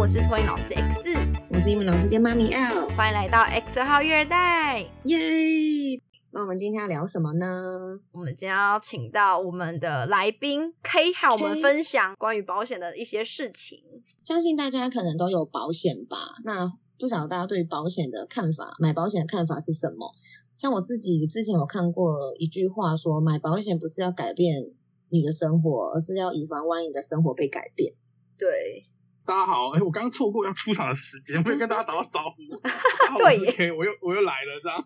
我是托婴老师 X，我是英文老师兼妈咪 L，欢迎来到 X 号育儿袋，耶！那我们今天要聊什么呢？我们今天要请到我们的来宾 K，和我们分享关于保险的一些事情。相信大家可能都有保险吧？那不晓得大家对保险的看法，买保险的看法是什么？像我自己之前有看过一句话说，买保险不是要改变你的生活，而是要以防万一你的生活被改变。对。大家好，哎、欸，我刚刚错过要出场的时间，没有跟大家打个招呼。大家好，我是 K，我又我又来了，这样。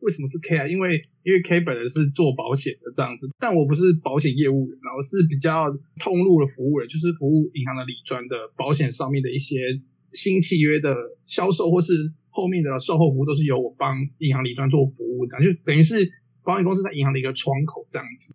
为什么是 K 啊？因为因为 K 本人是做保险的这样子，但我不是保险业务员，我是比较通路的服务人，就是服务银行的理专的保险上面的一些新契约的销售，或是后面的售后服务，都是由我帮银行理专做服务，这样就等于是保险公司在银行的一个窗口这样子。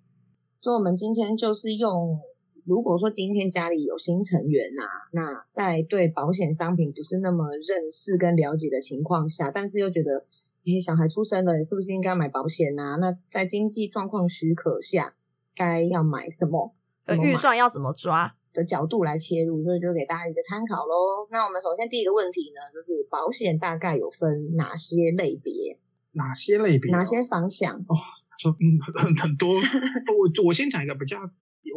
所以，我们今天就是用。如果说今天家里有新成员呐、啊，那在对保险商品不是那么认识跟了解的情况下，但是又觉得，诶、欸、小孩出生了，是不是应该买保险呐？那在经济状况许可下，该要买什么？的预算要怎么抓的角度来切入，所以就给大家一个参考喽。那我们首先第一个问题呢，就是保险大概有分哪些类别？哪些类别？哪些方向？哦，说嗯很很多。我我先讲一个比较。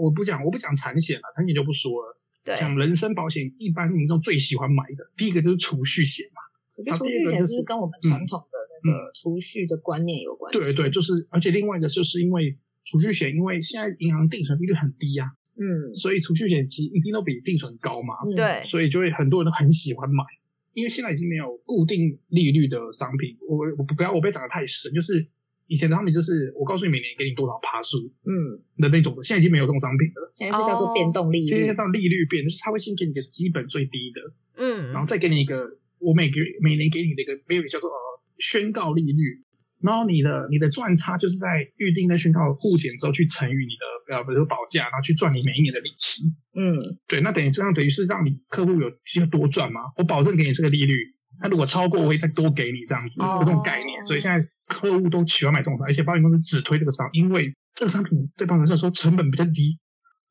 我不讲，我不讲产险了，产险就不说了。对，讲人身保险，一般民众最喜欢买的，第一个就是储蓄险嘛。我觉得储蓄险是跟我们传统的那个储蓄的观念有关系。对对，就是，而且另外一个就是因为储蓄险，因为现在银行定存利率很低啊，嗯，所以储蓄险其实一定都比定存高嘛。对，所以就会很多人都很喜欢买，因为现在已经没有固定利率的商品。我我不要我不要讲得太深，就是。以前的他们就是我告诉你每年给你多少趴数，嗯，的那种的，现在已经没有这种商品了。现在是叫做变动利率，现在叫利率变，就是他会先给你一个基本最低的，嗯，然后再给你一个我每个月每年给你的一个 baby 叫做呃宣告利率，然后你的你的赚差就是在预定跟宣告互减之后去乘以你的呃比如说保价，然后去赚你每一年的利息，嗯，对，那等于这样等于是让你客户有机会多赚嘛，我保证给你这个利率。那如果超过，我会再多给你这样子，有这种概念。所以现在客户都喜欢买这种商品，而且保险公司只推这个商品，因为这个商品对保险公司来说成本比较低。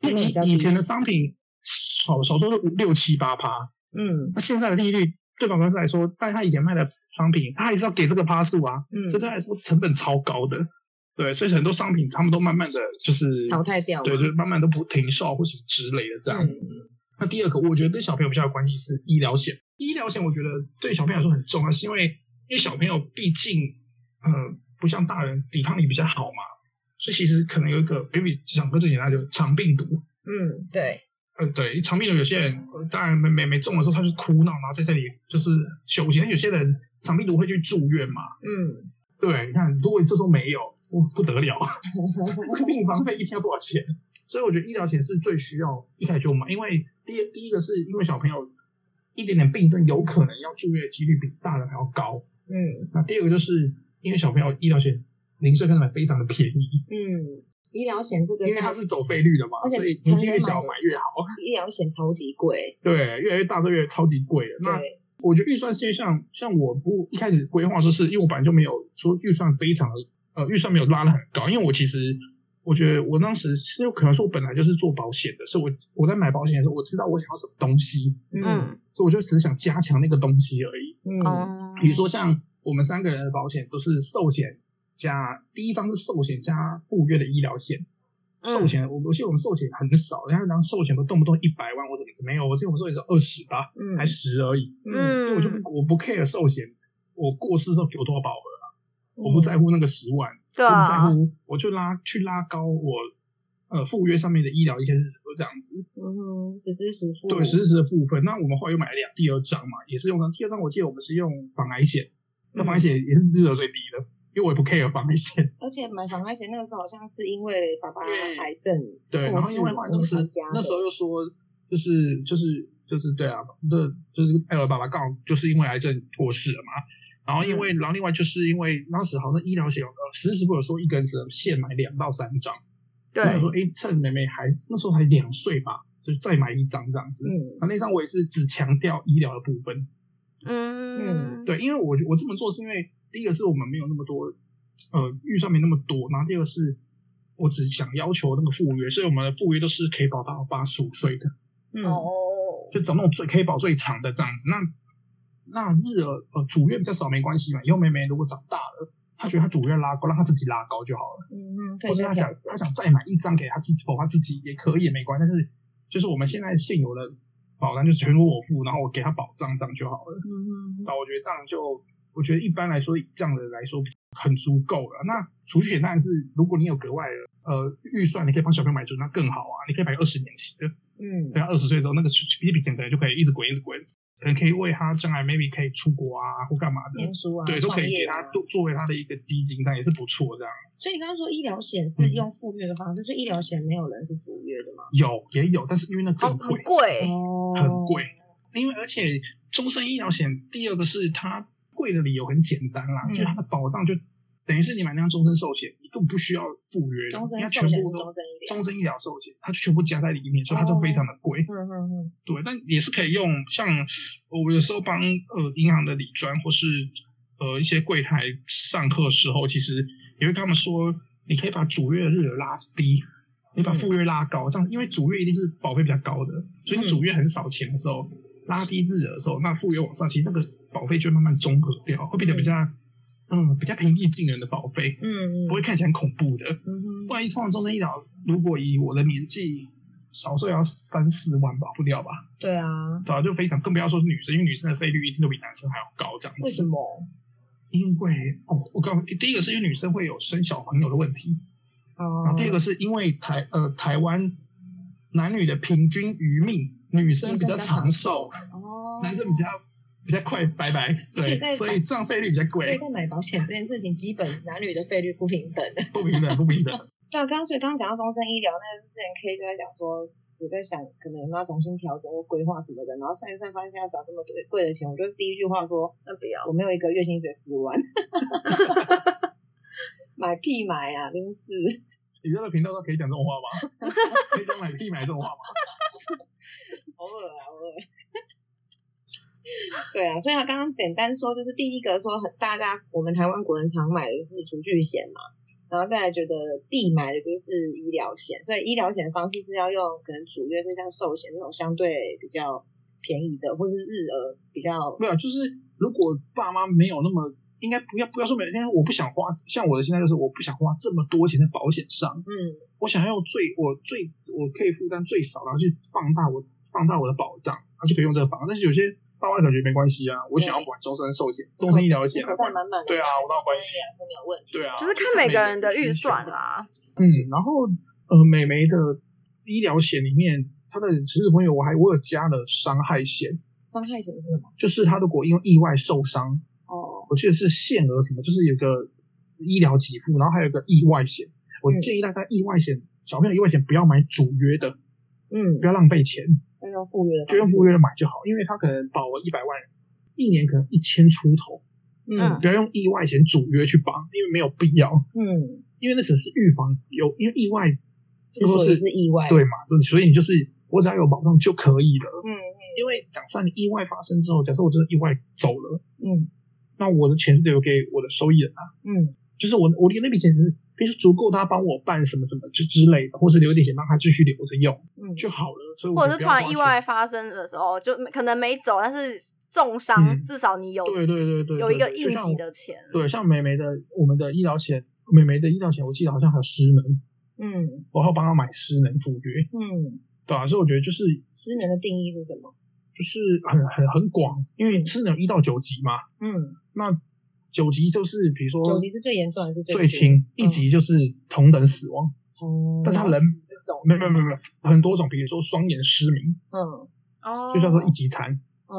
因为以前的商品少少说是五六七八趴，嗯，那现在的利率对保险公司来说，但他以前卖的商品，他还是要给这个趴数啊，嗯，所以对他来说成本超高的。对，所以很多商品他们都慢慢的就是淘汰掉，对，就是慢慢都不停售或什么之类的这样。嗯，那第二个，我觉得跟小朋友比较有关系是医疗险。医疗险我觉得对小朋友来说很重要，是因为因为小朋友毕竟呃不像大人抵抗力比较好嘛，所以其实可能有一个 baby 讲个最简单就肠病毒。嗯，对，呃对，肠病毒有些人当然没没没中的时候他就哭闹，然后在这里就是休息。有些人肠病毒会去住院嘛。嗯，对，你看如果你这时候没有，不得了，病房费一天要多少钱？所以我觉得医疗险是最需要一开始就买，因为第一第一个是因为小朋友。一点点病症有可能要住院的几率比大人还要高。嗯，那第二个就是因为小朋友医疗险零岁开始买非常的便宜。嗯，医疗险这个因为它是走费率的嘛，所以年纪越小买越好。医疗险超级贵。对，越来越大就越超级贵了。那我觉得预算是像像我不一开始规划说是因为我本来就没有说预算非常的呃预算没有拉的很高，因为我其实。我觉得我当时是有可能说，我本来就是做保险的，所以我我在买保险的时候，我知道我想要什么东西，嗯，所以我就只想加强那个东西而已，嗯，比如说像我们三个人的保险都是寿险加第一张是寿险加附约的医疗险，寿险我我记得我们寿险很少，人家当寿险都动不动一百万或者没有，我记得我们寿险是二十吧，嗯，还十而已，嗯，因为我就不我不 care 寿险，我过世之后给我多少保额啊，我不在乎那个十万。对啊，不在乎，我就拉去拉高我呃附约上面的医疗一些日子这样子，嗯哼，实支实付，对，实支实付的部分。那我们后来又买了两第二张嘛，也是用的第二张，我记得我们是用防癌险，那防癌险也是日额最低的，因为我也不 care 防癌险。而且买防癌险那个时候好像是因为爸爸癌症，对，然后因为好像是那时候又说就是就是就是对啊，对，就是艾尔爸爸刚好就是因为癌症过世了嘛。然后因为，然后另外就是因为当时好像医疗险有个实时不有说一个人只能限买两到三张，对，说哎趁妹妹还那时候还两岁吧，就再买一张这样子。嗯，那那张我也是只强调医疗的部分。嗯嗯，对，因为我我这么做是因为第一个是我们没有那么多，呃，预算没那么多，然后第二个是我只想要求那个赴约，所以我们的赴约都是可以保到八十五岁的。嗯。哦就找那种最可以保最长的这样子。那那日额呃主月比较少没关系嘛，以后妹妹如果长大了，她觉得她主月拉高，让她自己拉高就好了。嗯嗯，或者她想她想再买一张给她自己，否她自己也可以也没关系。但是就是我们现在现有的保单就是全部我付，然后我给他保障这样就好了。嗯嗯，那我觉得这样就我觉得一般来说以这样的来说很足够了。那储蓄险当然是如果你有格外的呃预算，你可以帮小朋友买足，那更好啊。你可以买二十年期的，嗯，等他二十岁之后那个一笔钱可能就可以一直滚一直滚。可能可以为他将来 maybe 可以出国啊或干嘛的，念书啊，对，都可以给他作作为他的一个基金，但也是不错这样。所以你刚刚说医疗险是用赴约的方式，嗯、所以医疗险没有人是主约的吗？有也有，但是因为那更贵，很贵，很贵。因为而且终身医疗险第二个是它贵的理由很简单啦，嗯、就是它的保障就。等于是你买那张终身寿险，你根本不需要赴约，终全部终身医疗，终身医疗寿险，它就全部加在里面，所以它就非常的贵。嗯嗯嗯，对，但也是可以用。像我有时候帮呃银行的理专或是呃一些柜台上课的时候，其实也会跟他们说，你可以把主月的日额拉低，你把附约拉高，这样因为主月一定是保费比较高的，所以你主月很少钱的时候，拉低日额的时候，那附约往上，其实那个保费就会慢慢综合掉，会变得比较。嗯，比较平易近人的保费，嗯，不会看起来很恐怖的。万一通常终身医疗，如果以我的年纪，少说也要三四万吧，不掉吧？对啊，对啊，就非常，更不要说是女生，因为女生的费率一定都比男生还要高，这样子。为什么？因为哦，我告诉你，第一个是因为女生会有生小朋友的问题，哦，然后第二个是因为台呃台湾男女的平均余命，女生比较长寿，哦，男生比较。比较快，拜拜。对，所以这样费率比较贵。所以在买保险这件事情，基本男女的费率不平等。不平等，不平等。对啊，刚刚所以刚刚讲到终身医疗，那之前 K 就在讲说，我在想可能有没有要重新调整或规划什么的，然后算一算发现要找这么多贵的钱，我就是第一句话说，那不要，我没有一个月薪水十万。买屁买啊，真是。你这个频道都可以讲这种话吗？可以讲买屁买这种话吗？偶尔啊，偶尔。对啊，所以他刚刚简单说，就是第一个说很大家我们台湾国人常买的是储蓄险嘛，然后再来觉得必买的就是医疗险，所以医疗险的方式是要用可能主约是像寿险那种相对比较便宜的，或是日额比较没有，就是如果爸妈没有那么应该不要不要说每天我不想花，像我的现在就是我不想花这么多钱在保险上，嗯，我想要用最我最我可以负担最少，然后去放大我放大我的保障，然后就可以用这个方，但是有些。爸妈感觉没关系啊，我想要管终身寿险、终身医疗险，对啊，我倒关系，没有问题，对啊，就是看每个人的预算啦。嗯，然后呃，美眉的医疗险里面，她的其实朋友我还我有加了伤害险。伤害险是什么？就是他如果因为意外受伤，哦，我记得是限额什么，就是有个医疗给付，然后还有个意外险。我建议大家意外险，小朋友意外险不要买主约的，嗯，不要浪费钱。就用赴约的，就用附约的买就好，因为他可能保了一百万，一年可能一千出头，嗯，不要用意外险主约去保，因为没有必要，嗯，因为那只是预防有，因为意外，就说是意外，对嘛，所以你就是我只要有保障就可以了，嗯，因为假设你意外发生之后，假设我真的意外走了，嗯，那我的钱是留给我的受益人啊，嗯，就是我我的那笔钱是。比如说足够他帮我办什么什么之之类的，或是留一点钱让他继续留着用，嗯，就好了。所以，或者是突然意外发生的时候，就可能没走，但是重伤，至少你有对对对对有一个应急的钱。对，像美眉的我们的医疗险，美眉的医疗险，我记得好像还有失能，嗯，我要帮他买失能附约，嗯，对啊，所以我觉得就是失能的定义是什么？就是很很很广，因为失能一到九级嘛，嗯，那。九级就是，比如说，九级是最严重还是最最轻？一级就是同等死亡。哦，但是他人没有没有没有没有很多种，比如说双眼失明，嗯，哦，就叫做一级残，嗯，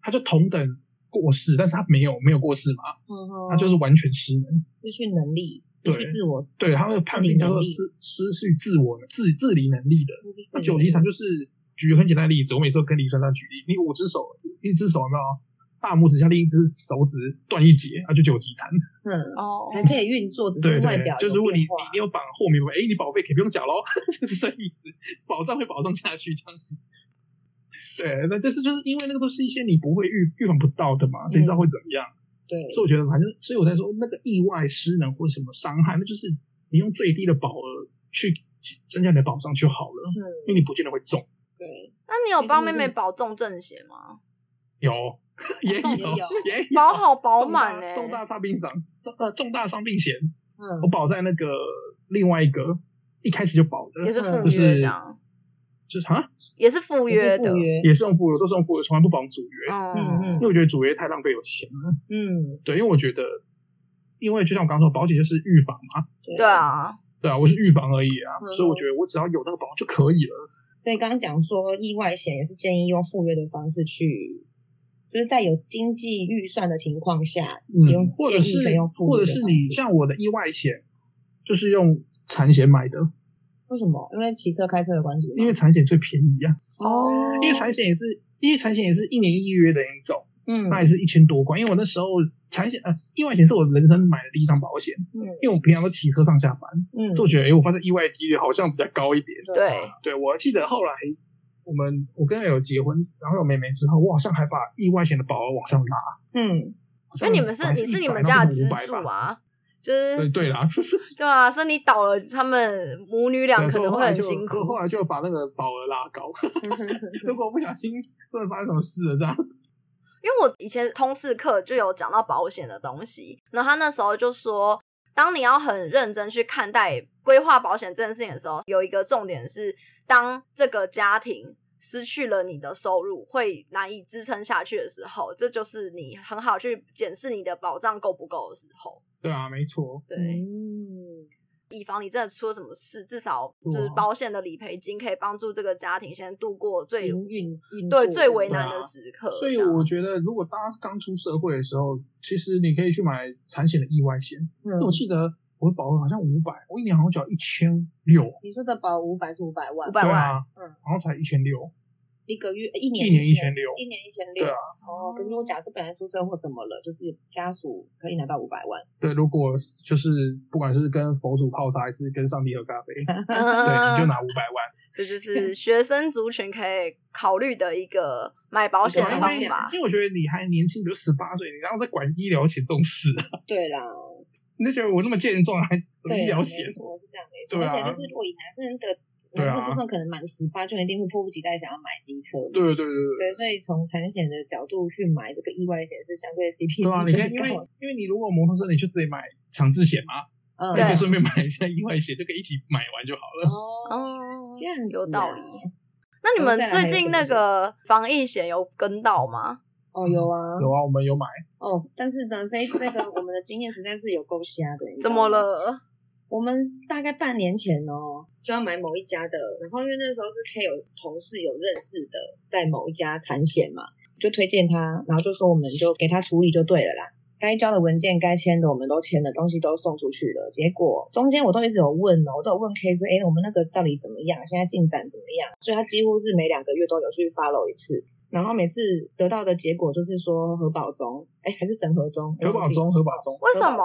他就同等过世，但是他没有没有过世嘛，嗯，他就是完全失能，失去能力，失去自我，对，他那个判定叫做失失去自我自自理能力的。那九级残就是举个很简单的例子，我每次都跟李珊珊举例，你五只手，一只手有没有？大拇指下另一只手指断一截，那，就九级残。嗯哦，还可以运作，只是外表。就如果你你你有绑后面，哎，你保费可以不用缴喽，就是这意思，保障会保障下去这样子。对，那就是就是因为那个都是一些你不会预预防不到的嘛，谁知道会怎么样？对，所以我觉得反正，所以我在说那个意外失能或者什么伤害，那就是你用最低的保额去增加你的保障就好了，嗯，因为你不见得会中。对。那你有帮妹妹保重症险吗？有，也有，也有，保好保满呢。重大伤病险，重大重大伤病险，嗯，我保在那个另外一个一开始就保的，也是附约的，就是啊，也是附约的，也是用附约，都是用附约，从来不保主约。嗯嗯，因为我觉得主约太浪费有钱了。嗯，对，因为我觉得，因为就像我刚刚说，保险就是预防嘛。对啊，对啊，我是预防而已啊，所以我觉得我只要有那个保就可以了。所以刚刚讲说意外险也是建议用附约的方式去。就是在有经济预算的情况下，嗯，或者是或者是你像我的意外险，就是用产险买的。为什么？因为骑车开车的关系。因为产险最便宜啊。哦。因为产险也是，因为产险也是一年一约的一种，嗯，那也是一千多块。因为我那时候产险呃，意外险是我人生买的第一张保险，嗯，因为我平常都骑车上下班，嗯，所以我觉得，哎，我发现意外几率好像比较高一点。对，对我记得后来。我们我跟他有结婚，然后有妹妹之后，我好像还把意外险的保额往上拉。嗯，所以你们是你是你们家的支柱啊？就是对对啦，对啊，所以你倒了，他们母女俩可能会很辛苦。后来就把那个保额拉高。如果不小心真的发生什么事了，这样。因为我以前通识课就有讲到保险的东西，然后他那时候就说，当你要很认真去看待规划保险这件事情的时候，有一个重点是，当这个家庭。失去了你的收入，会难以支撑下去的时候，这就是你很好去检视你的保障够不够的时候。对啊，没错。对，嗯，以防你真的出了什么事，至少就是保险的理赔金可以帮助这个家庭先度过最运对最为难的时刻。所以我觉得，如果大家刚出社会的时候，其实你可以去买产险的意外险。嗯，我记得。我的保额好像五百，我一年好像缴一千六。你说的保五百是五百万？五百万，嗯，好像才一千六。一个月一年一年一千六，一年一千六。对啊。哦，可是如果假设本来出车祸怎么了，就是家属可以拿到五百万。对，如果就是不管是跟佛祖泡茶还是跟上帝喝咖啡，对，你就拿五百万。这就是学生族群可以考虑的一个买保险的方法。因为我觉得你还年轻，比如十八岁，你然后再管医疗险这种事。对啦。你就觉得我那么健壮，还怎么医疗险？我是这样没错。而且就是，如果以男生的男生部分，可能满十八就一定会迫不及待想要买机车。对对对对。对，所以从产险的角度去买这个意外险是相对 CP 值对啊，你看，因为因为你如果摩托车，你就直接买强制险嘛，嗯，可以顺便买一下意外险，就可以一起买完就好了。哦，这样有道理。那你们最近那个防疫险有跟到吗？哦，有啊，有啊，我们有买。哦，但是呢，这这个我们的经验实在是有够瞎的。怎么了？我们大概半年前哦，就要买某一家的，然后因为那时候是 K 有同事有认识的，在某一家产险嘛，就推荐他，然后就说我们就给他处理就对了啦。该交的文件、该签的我们都签了，东西都送出去了。结果中间我都一直有问哦，我都有问 K 说，哎，我们那个到底怎么样？现在进展怎么样？所以他几乎是每两个月都有去 follow 一次。然后每次得到的结果就是说核保中，哎，还是审核中，核保中，核保中，为什么？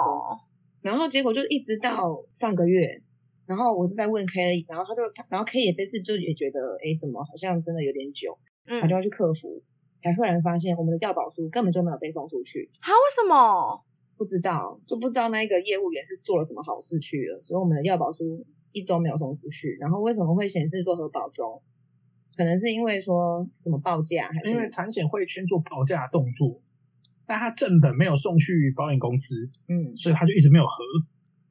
然后结果就一直到上个月，然后我就在问 K，然后他就，然后 K 也这次就也觉得，哎，怎么好像真的有点久，嗯，他就要去客服，才赫然发现我们的调保书根本就没有被送出去。啊，为什么？不知道，就不知道那个业务员是做了什么好事去了，所以我们的调保书一直都没有送出去。然后为什么会显示说核保中？可能是因为说什么报价，还是因为产险会先做报价的动作，但他正本没有送去保险公司，嗯，所以他就一直没有核，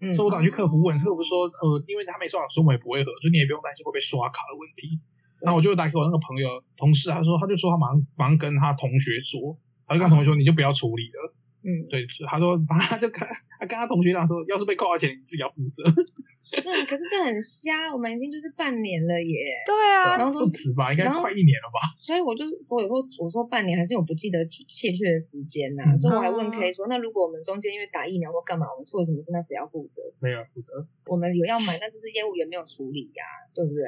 嗯，所以我打去客服问，客服说，呃，因为他没刷卡，所以我也不会核，所以你也不用担心会被刷卡的问题。然后我就打给我那个朋友同事，他说，他就说他马上马上跟他同学说，他就跟他同学说，你就不要处理了，嗯，对，他说他就跟他跟他同学讲说，要是被扣了钱，你自己要负责。嗯，可是这很瞎，我们已经就是半年了耶。对啊，然后不止吧，应该快一年了吧。所以我就我以后我说半年，还是我不记得确切的时间呐、啊。嗯、所以我还问 K 说，那如果我们中间因为打疫苗或干嘛，我们出了什么事，那谁要负责？没有负责。我们有要买，但是是业务员没有处理呀、啊，对不对？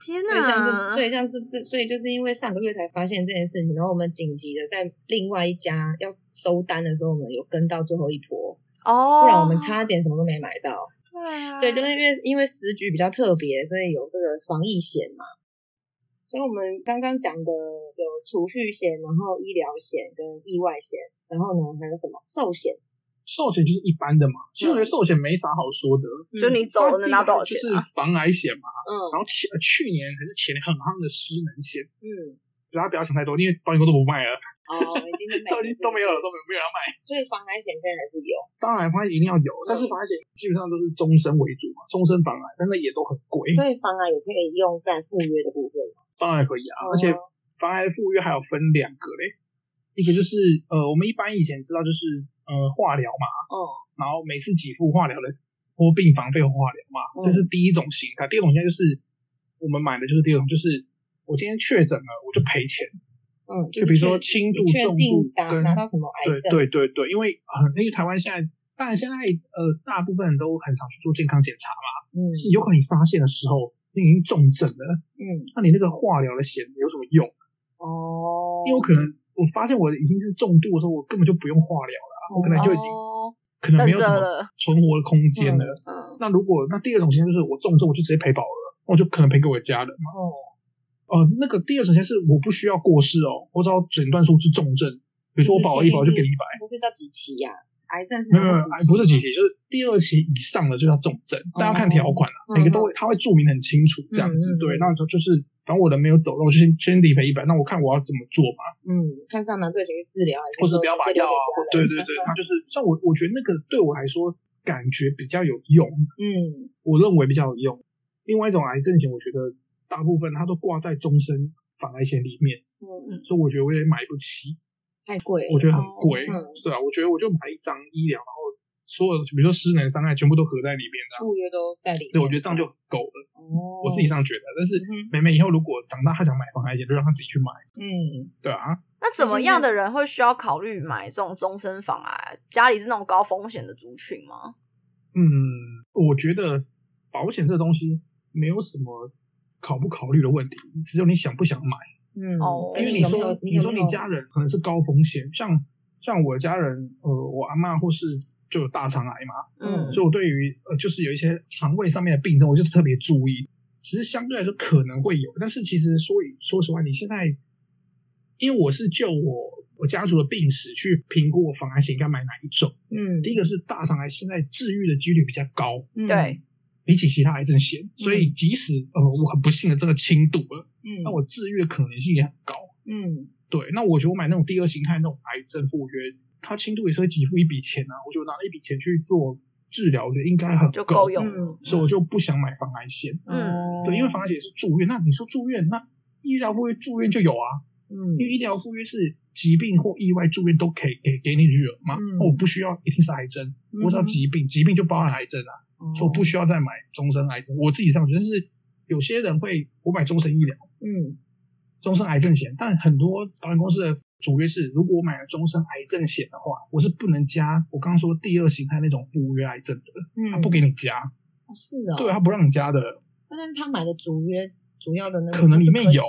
天哪！所以像这这，所以就是因为上个月才发现这件事情，然后我们紧急的在另外一家要收单的时候，我们有跟到最后一波哦，不然我们差点什么都没买到。对啊，对，就是因为因为时局比较特别，所以有这个防疫险嘛。所以我们刚刚讲的有储蓄险，然后医疗险跟意外险，然后呢还有什么寿险？寿险就是一般的嘛，其实我觉得寿险没啥好说的，就你走了能拿多少钱？就是防癌险嘛，嗯，然后去去年还是前年很夯的失能险，嗯，大家不要想太多，因为保险公司都不卖了，哦，已经 都已经都没有了，都没有没有人要卖，所以防癌险现在还是有，当然防癌险一定要有，但是防癌险基本上都是终身为主嘛，终身防癌，但那也都很贵，所以防癌也可以用在赴约的部分，当然可以啊，而且防癌赴约还有分两个嘞，一个就是呃，我们一般以前知道就是呃化疗嘛，哦。然后每次给付化疗的或病房费用化疗嘛，这是第一种形态。第二种形态就是我们买的就是第二种，就是我今天确诊了，我就赔钱。嗯，就比如说轻度、重度跟拿到什么癌症？对对对对，因为呃，因为台湾现在当然现在呃，大部分人都很少去做健康检查嘛。嗯，是有可能你发现的时候你已经重症了。嗯，那你那个化疗的险有什么用？哦，因为我可能我发现我已经是重度的时候，我根本就不用化疗了，我可能就已经。可能没有什么存活的空间了。嗯，嗯，那如果那第二种情况就是我重症，我就直接赔保额，我就可能赔给我的家人嘛。哦，呃，那个第二种情况是我不需要过世哦，我只要诊断出是重症，比如说我保了一保就给你一百。不是叫几期呀？癌症是没有没有，不是几期，就是第二期以上的就叫重症。大家看条款了，每个都会他会注明很清楚这样子。对，那就就是。反正我人没有走，那我就先先理赔一百。那我看我要怎么做嘛？嗯，看是要拿这个钱去治疗，还是或者不要把药啊？对对对，那就是像我，我觉得那个对我来说感觉比较有用。嗯，我认为比较有用。另外一种癌症险，我觉得大部分它都挂在终身防癌险里面。嗯嗯，所以我觉得我也买不起，太贵，我觉得很贵。嗯，对啊，我觉得我就买一张医疗，然后。所有比如说失能伤害全部都合在里面的，都在里面。对，我觉得这样就够了。哦，我自己这样觉得。但是妹妹以后如果长大，她想买防癌险，就让她自己去买。嗯，对啊。那怎么样的人会需要考虑买这种终身防癌？家里是那种高风险的族群吗？嗯，我觉得保险这东西没有什么考不考虑的问题，只有你想不想买。嗯，哦，因为你说你说你家人可能是高风险，像像我家人，呃，我阿妈或是。就有大肠癌嘛，嗯，所以我对于呃，就是有一些肠胃上面的病症，我就特别注意。其实相对来说可能会有，但是其实说说实话，你现在，因为我是就我我家族的病史去评估我防癌险应该买哪一种。嗯，第一个是大肠癌，现在治愈的几率比较高，对、嗯，比起其他癌症险，所以即使呃我很不幸的这个轻度了，嗯，那我治愈的可能性也很高。嗯，对，那我觉得我买那种第二形态那种癌症附约。它轻度也是会给付一笔钱啊，我就拿一笔钱去做治疗，我觉得应该很够用，所以我就不想买防癌险。嗯，对，因为防癌险是住院，那你说住院，那医疗附约住院就有啊。嗯，因为医疗附约是疾病或意外住院都可以给给你的嘛。嗯，我不需要一定是癌症，我只要疾病，疾病就包含癌症啊，所以我不需要再买终身癌症。我自己上觉得是有些人会我买终身医疗，嗯，终身癌症险，但很多保险公司的。主约是，如果我买了终身癌症险的话，我是不能加我刚刚说第二形态那种赴约癌症的，嗯，他不给你加，哦是啊，对，他不让你加的。但是他买的主约主要的那个可能里面有，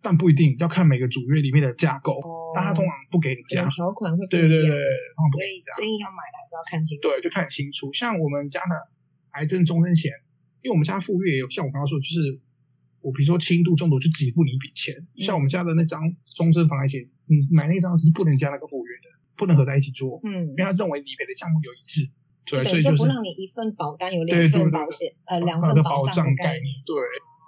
但不一定要看每个主约里面的架构，但他通常不给你加条款会，对对对，所以所以要买的还是要看清楚，对，就看清楚。像我们家的癌症终身险，因为我们家附约也有，像我刚刚说，就是。我比如说轻度、重度就给付你一笔钱，像我们家的那张终身防癌险，你买那张是不能加那个附约的，不能合在一起做，嗯，因为他认为理赔的项目有一致，对，所以就是不让你一份保单有两份保险，呃，两份保障概念，对，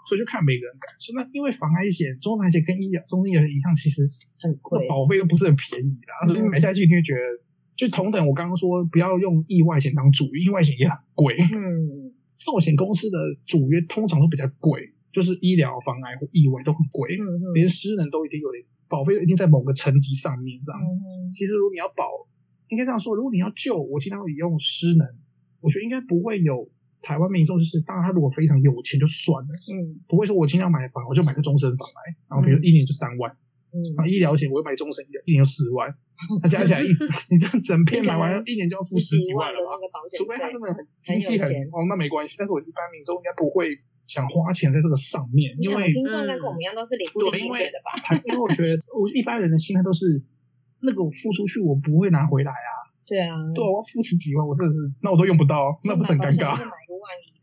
所以就看每个人感受。那因为防癌险、终身癌险跟医疗、终身医疗一样，其实很贵，保费又不是很便宜的，所以买下去你会觉得，就同等我刚刚说不要用意外险当主，意外险也很贵，嗯，寿险公司的主约通常都比较贵。就是医疗、防癌或意外都很贵，嗯嗯，连失能都一定有点保费，一定在某个层级上面这样。嗯、其实如果你要保，应该这样说：如果你要救，我经常会用失能，我觉得应该不会有台湾民众就是，当然他如果非常有钱就算了，嗯，不会说我今天要买房，我就买个终身房来，然后比如一年就三万，嗯，然后医疗险我会买终身医疗，一年就四万，那加起来一直你这样整片买完一年就要付十几万了吧？除非他真的很经济很哦，那没关系。但是我一般民众应该不会。想花钱在这个上面，因为听众跟我们一样都是领不领钱的吧？因为我觉得我一般人的心态都是，那个我付出去我不会拿回来啊。对啊，对，我要付十几万，我真的是，那我都用不到，那不是很尴尬？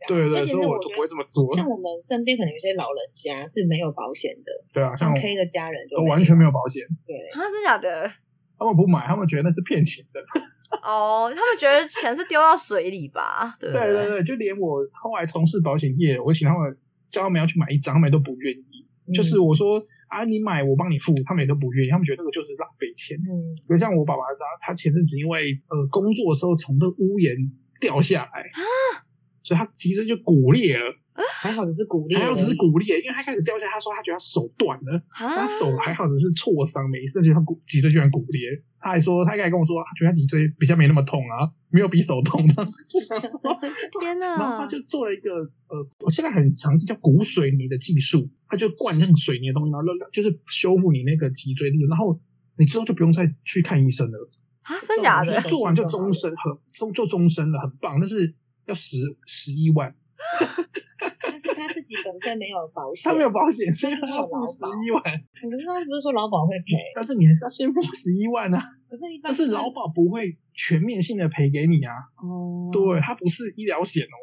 对对，所以我就不会这么做。像我们身边可能有些老人家是没有保险的，对啊，像 K 的家人都完全没有保险。对，他是假的，他们不买，他们觉得那是骗钱的。哦，他们觉得钱是丢到水里吧？对对对对，就连我后来从事保险业，我请他们叫他们要去买一张，他们都不愿意。嗯、就是我说啊，你买我帮你付，他们也都不愿意，他们觉得那个就是浪费钱。嗯，比如像我爸爸他他前阵子因为呃工作的时候从那屋檐掉下来啊，所以他脊椎就骨裂了。还好只是骨裂，还好只是骨裂，因为他开始掉下，他说他觉得他手断了，他手还好只是挫伤，没事，就他骨脊椎居然骨裂。他还说，他刚才跟我说，他觉得他脊椎比较没那么痛啊，没有比手痛的。天哪！然后他就做了一个呃，我现在很常见叫骨水泥的技术，他就灌那个水泥的东西，然后就是修复你那个脊椎的，然后你之后就不用再去看医生了啊，真假的？做完就终身，很做做终身了，很棒，但是要十十一万。他自己本身没有保险，他没有保险，所以他要付十一万。可是他不是说劳保会赔，但是你还是要先付十一万啊。可是，一般但是劳保不会全面性的赔给你啊。哦，对，它不是医疗险哦。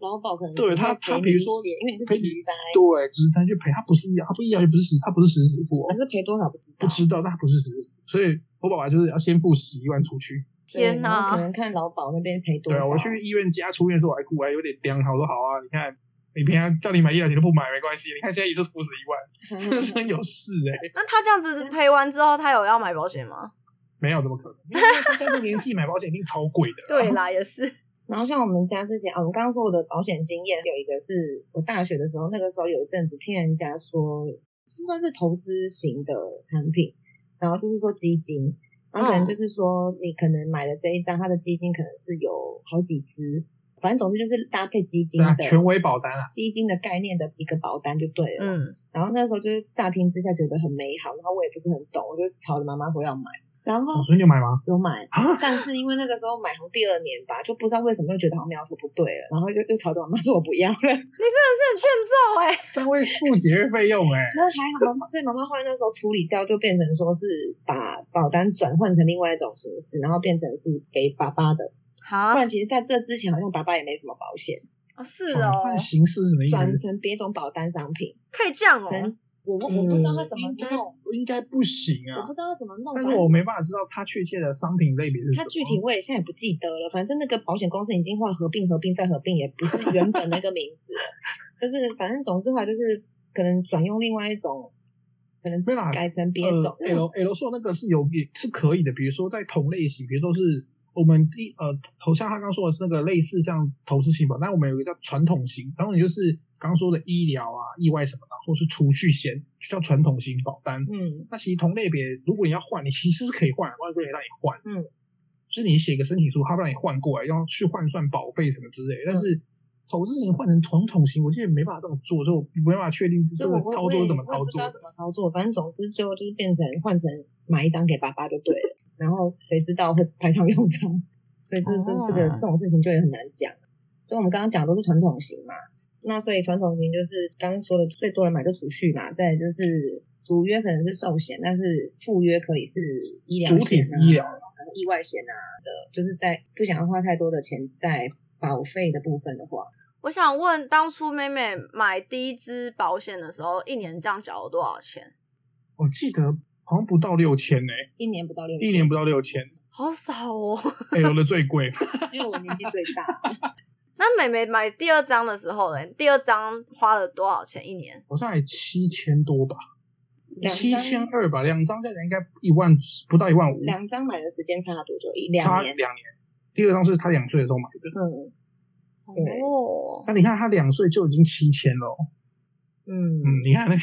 劳保可能对他，他比如说，因为你是职灾，对职灾去赔，他不是医疗，他不医疗，也不是实，他不是实时付。可是赔多少不知道，不知道，但他不是实时，所以我爸爸就是要先付十一万出去。天哪，可能看劳保那边赔多少。对啊，我去医院家出院的时候我还哭，还有点僵，我说好啊，你看。你平常叫你买医疗险都不买，没关系。你看现在一次付十一万，真的是有事哎、欸。那他这样子 赔完之后，他有要买保险吗？没有，怎么可能？因为他这个年纪买保险一定超贵的。对啦，也是。然后像我们家之前啊，我们刚刚说我的保险经验有一个是我大学的时候，那个时候有一阵子听人家说，这算是投资型的产品，然后就是说基金，然后可能就是说你可能买的这一张，它的基金可能是有好几只。反正总之就是搭配基金的、啊、权威保单啊，基金的概念的一个保单就对了。嗯，然后那时候就是乍听之下觉得很美好，然后我也不是很懂，我就吵着妈妈说要买。然后所以你有买吗？有买，但是因为那个时候买好第二年吧，就不知道为什么又觉得好像苗头不对了，然后又又吵着妈妈说我不要了。你真的是很欠揍哎、欸！三位付节日费用哎、欸，那还好，所以妈妈后来那时候处理掉，就变成说是把保单转换成另外一种形式，然后变成是给爸爸的。好，不然其实在这之前好像爸爸也没什么保险啊。是哦，形式什么意思？转成别种保单商品可以这样哦。我我我不知道他怎么弄，应该不行啊。我不知道他怎么弄，但是我没办法知道他确切的商品类别是什么。他具体我也现在也不记得了。反正那个保险公司已经换合并、合并再合并，也不是原本那个名字了。就是反正总之话就是可能转用另外一种，可能改成别种。L L 说那个是有也是可以的，比如说在同类型，比如说是。我们第呃，头像他刚说的是那个类似像投资型保单，但我们有一个叫传统型，然后你就是刚刚说的医疗啊、意外什么的，或是储蓄险，就叫传统型保单。嗯，那其实同类别，如果你要换，你其实是可以换，外国也让你换。嗯，就是你写个申请书，他让你换过来，要去换算保费什么之类。但是投资型换成传统型，我现在没办法这么做，就没办法确定这个操作是怎么操作的。怎么操作？反正总之最后就是变成换成买一张给爸爸就对了。然后谁知道会派上用场，所以这这这个这种事情就也很难讲。所以我们刚刚讲的都是传统型嘛，那所以传统型就是刚刚说的最多人买就储蓄嘛，再就是主约可能是寿险，但是副约可以是医疗险啊，主体是医疗，意外险啊的，就是在不想要花太多的钱在保费的部分的话，我想问，当初妹妹买第一支保险的时候，一年这样缴了多少钱？我记得。好像不到六千呢，一年不到六千，一年不到六千，好少哦。哎，有的最贵，因为我年纪最大。那妹妹买第二张的时候呢？第二张花了多少钱一年？好像也七千多吧，七千二吧，两张加起来应该一万不到一万五。两张买的时间差了多久？一两年，两年。第二张是他两岁的时候买的。嗯，哦。那你看他两岁就已经七千了。嗯嗯，你看那个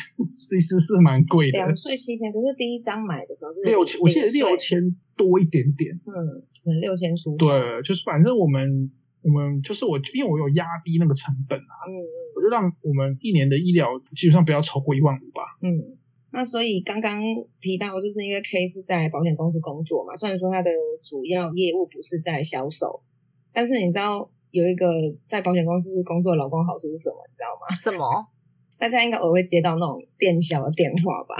其实是蛮贵的，两岁七千，可是第一张买的时候是六千，我记得六千多一点点，嗯，可能六千出。对，就是反正我们我们就是我，因为我有压低那个成本啊，嗯嗯，我就让我们一年的医疗基本上不要超过一万五吧。嗯，那所以刚刚提到就是因为 K 是在保险公司工作嘛，虽然说他的主要业务不是在销售，但是你知道有一个在保险公司工作的老公好处是什么？你知道吗？什么？大家应该偶尔会接到那种电销的电话吧？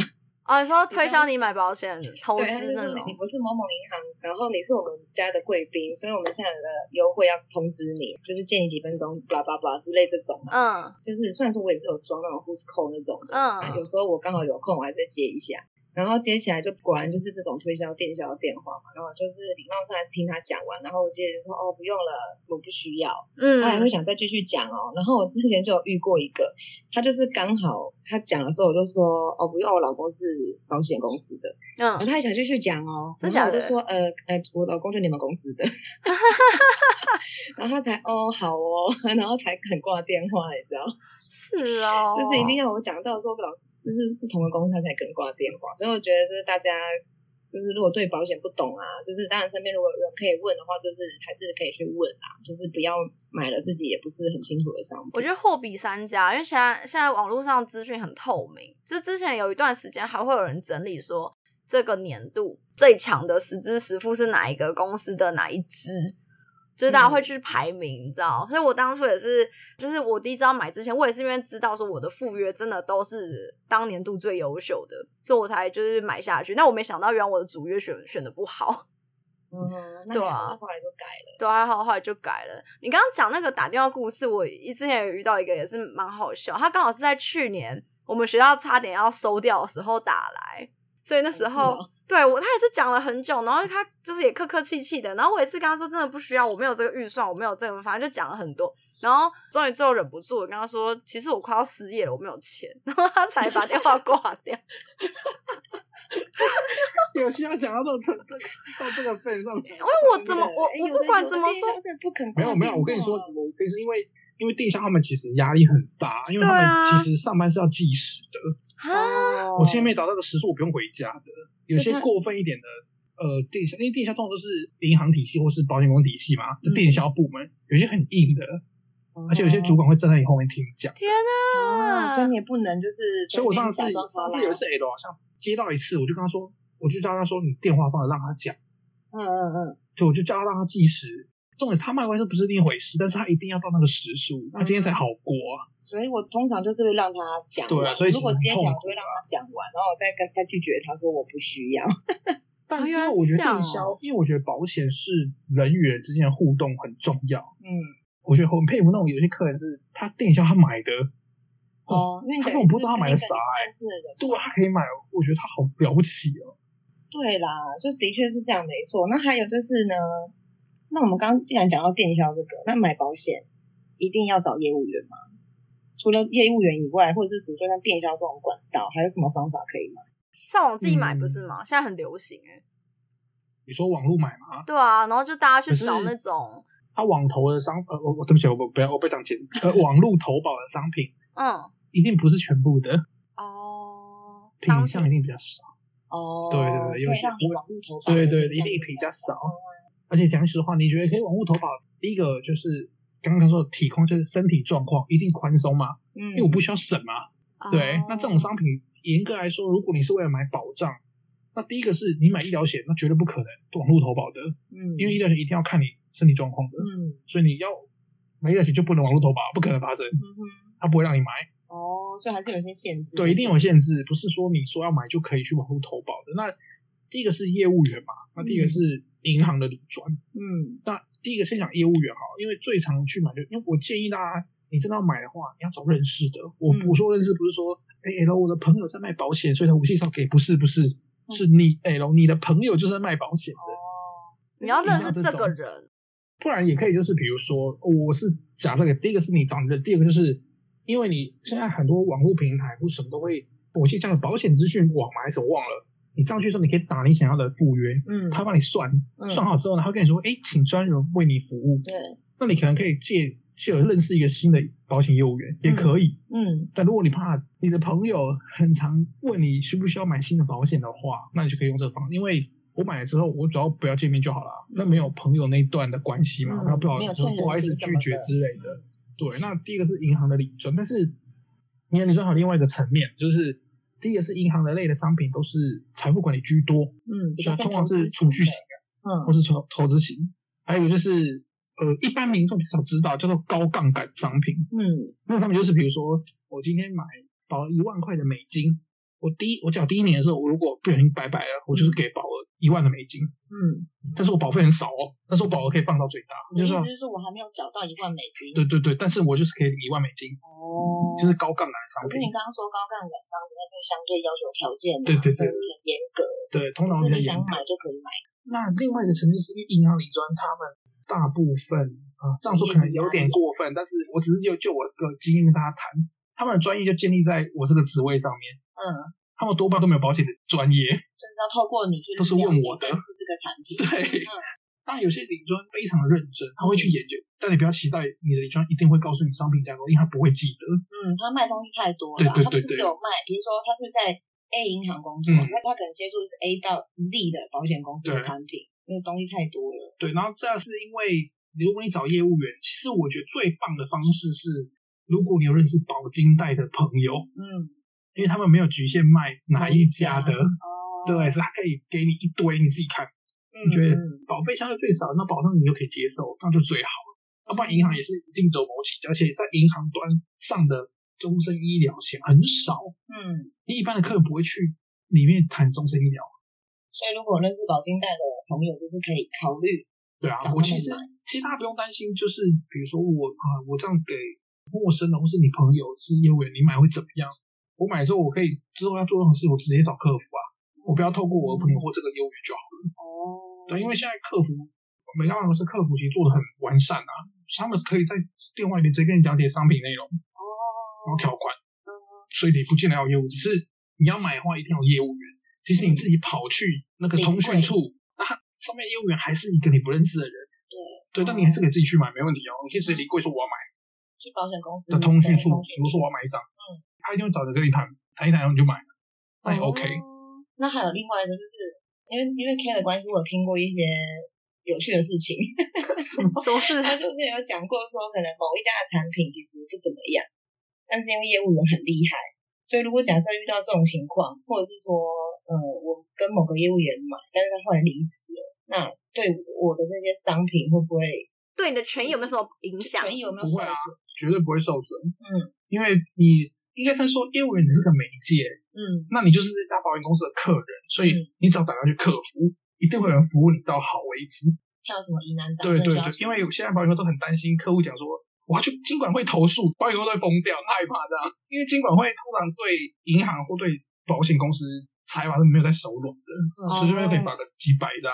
啊，你说推销你买保险、投资那种。你不是某某银行，然后你是我们家的贵宾，所以我们现在有个优惠要通知你，就是借你几分钟，巴拉巴拉之类这种。嗯，就是虽然说我也是有装那种 Who's Call 那种的，嗯，有时候我刚好有空，我还在接一下。然后接起来就果然就是这种推销电销的电话嘛，然后就是礼貌上听他讲完，然后我接着就说哦不用了，我不需要，嗯，他还会想再继续讲哦。然后我之前就有遇过一个，他就是刚好他讲的时候我就说哦不用，我老公是保险公司的，嗯，他还想继续讲哦，然后我就说呃呃我老公就你们公司的，然后他才哦好哦，然后才肯挂电话，你知道？是哦，就是一定要我讲到说老师。就是是同个公司才可能挂电话，所以我觉得就是大家就是如果对保险不懂啊，就是当然身边如果有人可以问的话，就是还是可以去问啊，就是不要买了自己也不是很清楚的商品。我觉得货比三家，因为现在现在网络上资讯很透明，就是之前有一段时间还会有人整理说这个年度最强的十支十付是哪一个公司的哪一支。就是大家会去排名，嗯、你知道？所以我当初也是，就是我第一次要买之前，我也是因为知道说我的赴约真的都是当年度最优秀的，所以我才就是买下去。但我没想到，原来我的主约选选的不好。嗯，对啊，后来就改了。对啊，后后来就改了。你刚刚讲那个打电话故事，我之前也遇到一个也是蛮好笑。他刚好是在去年我们学校差点要收掉的时候打来，所以那时候。对我，他也是讲了很久，然后他就是也客客气气的，然后我也是跟他说真的不需要，我没有这个预算，我没有这个，反正就讲了很多，然后终于最后忍不住，我跟他说，其实我快要失业了，我没有钱，然后他才把电话挂掉。有需要讲到这种这个到这个份上，因为我怎么我我不管怎么说，不肯没有没有，我跟你说，我跟你说，因为因为电销他们其实压力很大，因为他们其实上班是要计时的。啊！我今天没找到个时数，我不用回家的。有些过分一点的，呃，电销，因为电销通常都是银行体系或是保险公司体系嘛，就电销部门有些很硬的，而且有些主管会站在你后面听你讲。天哪！所以你也不能就是。所以我上次上次有一次 L 好像接到一次，我就跟他说，我就叫他说你电话放着让他讲。嗯嗯嗯。对，我就叫他让他计时。重点他卖完就不是另一回事，但是他一定要到那个时数，他今天才好过啊。所以我通常就是会让他讲，对啊，所以如果接下来我会让他讲完，然后我再跟再拒绝他说我不需要。但因为我觉得电销，因为我觉得保险是人与人之间的互动很重要。嗯，我觉得很佩服那种有些客人是他电销他买的哦，因为他根本不知道他买的啥哎，对，他可以买，我觉得他好了不起哦。对啦，就的确是这样没错。那还有就是呢，那我们刚刚既然讲到电销这个，那买保险一定要找业务员吗？除了业务员以外，或者是比如说像电销这种管道，还有什么方法可以买？上网自己买不是吗？嗯、现在很流行哎。你说网络买吗？对啊，然后就大家去找那种。他网投的商呃，我我对不起，我不不要我不讲钱。呃，网络投保的商品，嗯，一定不是全部的哦，品相一定比较少哦。对对对，有些网络投保，对对，一定比较少。而且讲实话，你觉得可以网络投保？第一个就是。刚刚说的体况就是身体状况一定宽松嘛，嗯，因为我不需要省嘛，嗯、对。哦、那这种商品严格来说，如果你是为了买保障，那第一个是你买医疗险，那绝对不可能网络投保的，嗯，因为医疗险一定要看你身体状况的，嗯，所以你要买医疗险就不能网络投保，不可能发生，嗯哼，他不会让你买。哦，所以还是有些限制。对，一定有限制，不是说你说要买就可以去网络投保的。那第一个是业务员嘛，那第一个是银行的理专，嗯，那。第一个先讲业务员哈，因为最常去买就，因为我建议大家，你真的要买的话，你要找认识的。我我说认识不是说，哎，L 我的朋友在卖保险，所以他我介绍给，不是不是，是你 L 你的朋友就是在卖保险的。哦，你要认识这个人，不然也可以就是比如说，我是假设给第一个是你找你的，第二个就是因为你现在很多网络平台或什么都会，我记得像保险资讯网嘛还是我忘了。你上去的时候，你可以打你想要的赴约，嗯，他帮你算，嗯、算好之后呢，他会跟你说，哎，请专人为你服务。对，那你可能可以借借认识一个新的保险业务员，也可以，嗯。但如果你怕你的朋友很常问你需不需要买新的保险的话，那你就可以用这个方法。因为我买了之后，我主要不要见面就好了，那没有朋友那一段的关系嘛，然后、嗯、不好说不好意思拒绝之类的。对，那第一个是银行的理专，但是银行理专还有另外一个层面，就是。第一个是银行的类的商品都是财富管理居多，嗯，就通常是储蓄型的，嗯，或是投投资型，还有一个就是呃，一般民众比较知道叫做高杠杆商品，嗯，那上面就是比如说我今天买保一万块的美金，我第一我缴第一年的时候，我如果不小心拜拜了，我就是给保额一万的美金，嗯，但是我保费很少哦，但是我保额可以放到最大，就是说我还没有缴到一万美金，对对对，但是我就是可以一万美金，哦。就是高杠杆的商品。可是你刚刚说高杠杆商品，那个相对要求条件对对对很严格，对，通常是你想买就可以买。那另外一个层面是因为银行里专他们大部分啊，这样说可能有点过分，但是我只是就就我个经验跟大家谈，他们的专业就建立在我这个职位上面。嗯，他们多半都没有保险的专业，就是要透过你去都是问我的是这个产品，对。嗯当然，有些理专非常的认真，他会去研究，但你不要期待你的理专一定会告诉你商品架构，因为他不会记得。嗯，他卖东西太多了，对对对对，他不是只有卖，比如说他是在 A 银行工作，那、嗯、他可能接触的是 A 到 Z 的保险公司的产品，那个东西太多了。对，然后这样是因为如果你找业务员，其实我觉得最棒的方式是，如果你有认识保金代的朋友，嗯，因为他们没有局限卖哪一家的，哦，对，所以他可以给你一堆，你自己看。你觉得保费相对最少，那保障你就可以接受，这样就最好了。要不然银行也是竞争谋起，而且在银行端上的终身医疗险很少。嗯，你一般的客人不会去里面谈终身医疗。所以如果认识保金贷的朋友，就是可以考虑。对啊，我其实其实大家不用担心，就是比如说我啊，我这样给陌生人或是你朋友是业务员，你买会怎么样？我买之后我可以之后要做任何事，我直接找客服啊，我不要透过我的朋友或这个业务员就好了。哦。对，因为现在客服，每家公司客服其实做的很完善啊，他们可以在电话里面直接跟你讲解商品内容，哦，然后条款，嗯，所以你不见得要业务，只是你要买的话一定要业务员。其实你自己跑去那个通讯处，那上面业务员还是一个你不认识的人，对，对，但你还是可以自己去买，没问题哦。你可以直接离柜说我要买，去保险公司的通讯处，比如说我要买一张，嗯，他一定会找人跟你谈，谈一谈然后你就买了，那也 OK。那还有另外一个就是。因为因为 K 的关系，我听过一些有趣的事情。什么都是 他就是有讲过说，可能某一家的产品其实不怎么样，但是因为业务员很厉害，所以如果假设遇到这种情况，或者是说，呃，我跟某个业务员买，但是他后来离职了，那对我的这些商品会不会对你的权益有没有什么影响？权益有没有受损？绝对不会受损。嗯，因为你。应该他说，业务员只是个媒介，嗯，那你就是这家保险公司的客人，所以你只要打电话去客服，一定会有人服务你到好为止。还有什么疑难杂症？对对对，因为现在保险公司都很担心客户讲说，我要去金管会投诉，保险公司会疯掉，害怕这样。因为金管会通常对银行或对保险公司财阀是没有在手软的，随随便便可以罚个几百张，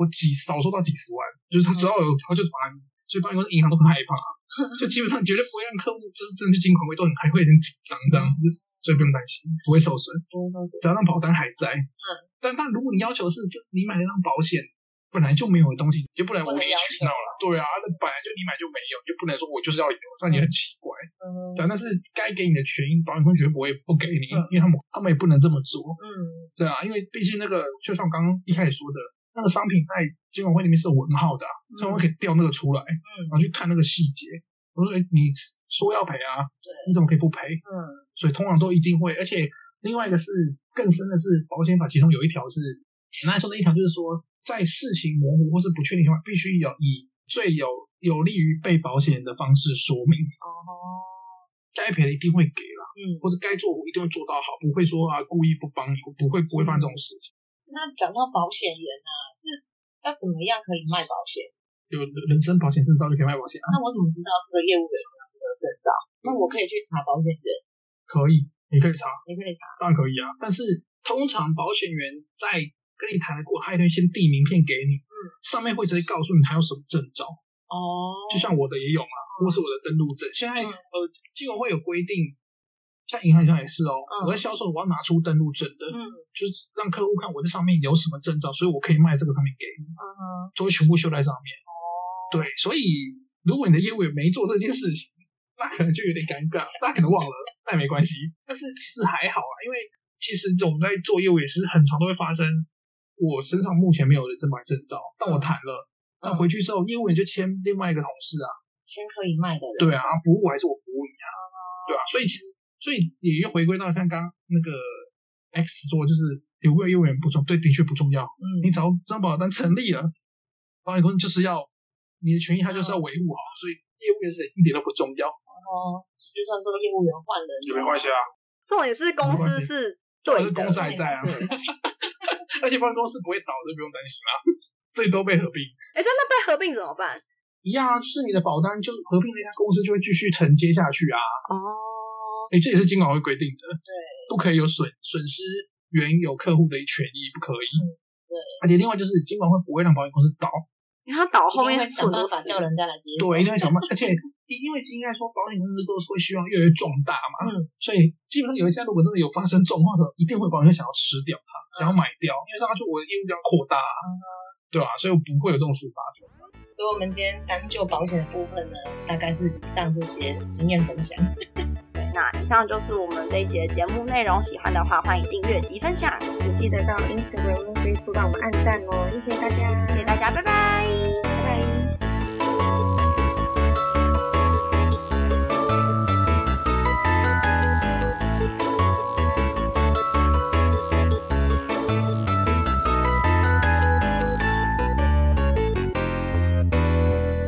或几少说到几十万，就是他只要有他就罚你，所以保险公司银行都很害怕。就基本上绝对不会让客户就是真的去金款会都很还会很紧张这样子，所以不用担心，不会受损，不会受损，只要让保单还在。嗯，但但如果你要求是，这你买那张保险本来就没有的东西，你就不能无理取闹了。对啊，那本来就你买就没有，就不能说我就是要有，这样也很奇怪。嗯，对，但是该给你的权益，保险公司绝对不会不给你，因为他们他们也不能这么做。嗯，对啊，因为毕竟那个，就像我刚刚一开始说的。那个商品在监管会里面是有文号的，啊，所以我可以调那个出来，嗯，然后去看那个细节。我说：“哎，你说要赔啊？对，你怎么可以不赔？嗯，所以通常都一定会。而且另外一个是更深的是，保险法其中有一条是简单来说的一条，就是说在事情模糊或是不确定情况，必须要以最有有利于被保险人的方式说明。哦，该赔的一定会给了，嗯，或者该做我一定会做到好，不会说啊故意不帮你，不会不会犯这种事情。”那讲到保险员啊，是要怎么样可以卖保险？有人身保险证照就可以卖保险啊。那我怎么知道这个业务员有这个证照？那我可以去查保险员？可以，你可以查，你可以查，当然可以啊。但是通常保险员在跟你谈的过，他一定先递名片给你，嗯，上面会直接告诉你他有什么证照。哦，就像我的也有嘛，或是我的登录证。现在呃，金融会有规定。像银行上也是哦，我在销售，我要拿出登录证的，嗯，就是让客户看我这上面有什么证照，所以我可以卖这个上面给你，嗯，都会全部秀在上面。哦，对，所以如果你的业务员没做这件事情，那可能就有点尴尬，大家可能忘了，那也没关系。但是其实还好啊，因为其实我们在做业务也是很常都会发生，我身上目前没有人正版证照，但我谈了，那回去之后业务员就签另外一个同事啊，签可以卖的人，对啊，服务还是我服务你啊，对啊，所以其实。所以也又回归到像刚刚那个 X 说，就是有没有业务员不重，对，的确不重要。嗯，你只要这张保单成立了，保险公司就是要你的权益，他就是要维护好，嗯、所以业务员是一点都不重要。哦，就算说业务员换人也没关系啊。重点是公司是对的，公司还在啊。而且保险公司不会倒，就不用担心啦。最多被合并。哎、欸，真的被合并怎么办？一样啊，是你的保单就合并那家公司就会继续承接下去啊。哦。哎，这也是金管会规定的，对，不可以有损损失原有客户的权益，不可以。嗯、对，而且另外就是金管会不会让保险公司倒，因为他倒后面会想办法叫人家来接手。对，一定会想办 法，而且因为应该说保险公司都是会希望越来越壮大嘛，嗯，所以基本上有一家如果真的有发生状况的时候，一定会保险想要吃掉它，嗯、想要买掉，因为这样就我的业务量扩大，嗯、对吧？所以我不会有这种事发生。所以我们今天单就保险的部分呢，大概是以上这些经验分享。那以上就是我们这一节节目内容，喜欢的话欢迎订阅及分享，也记得到 Instagram Facebook 帮我们按赞哦，谢谢大家，谢谢大家，拜拜，拜拜。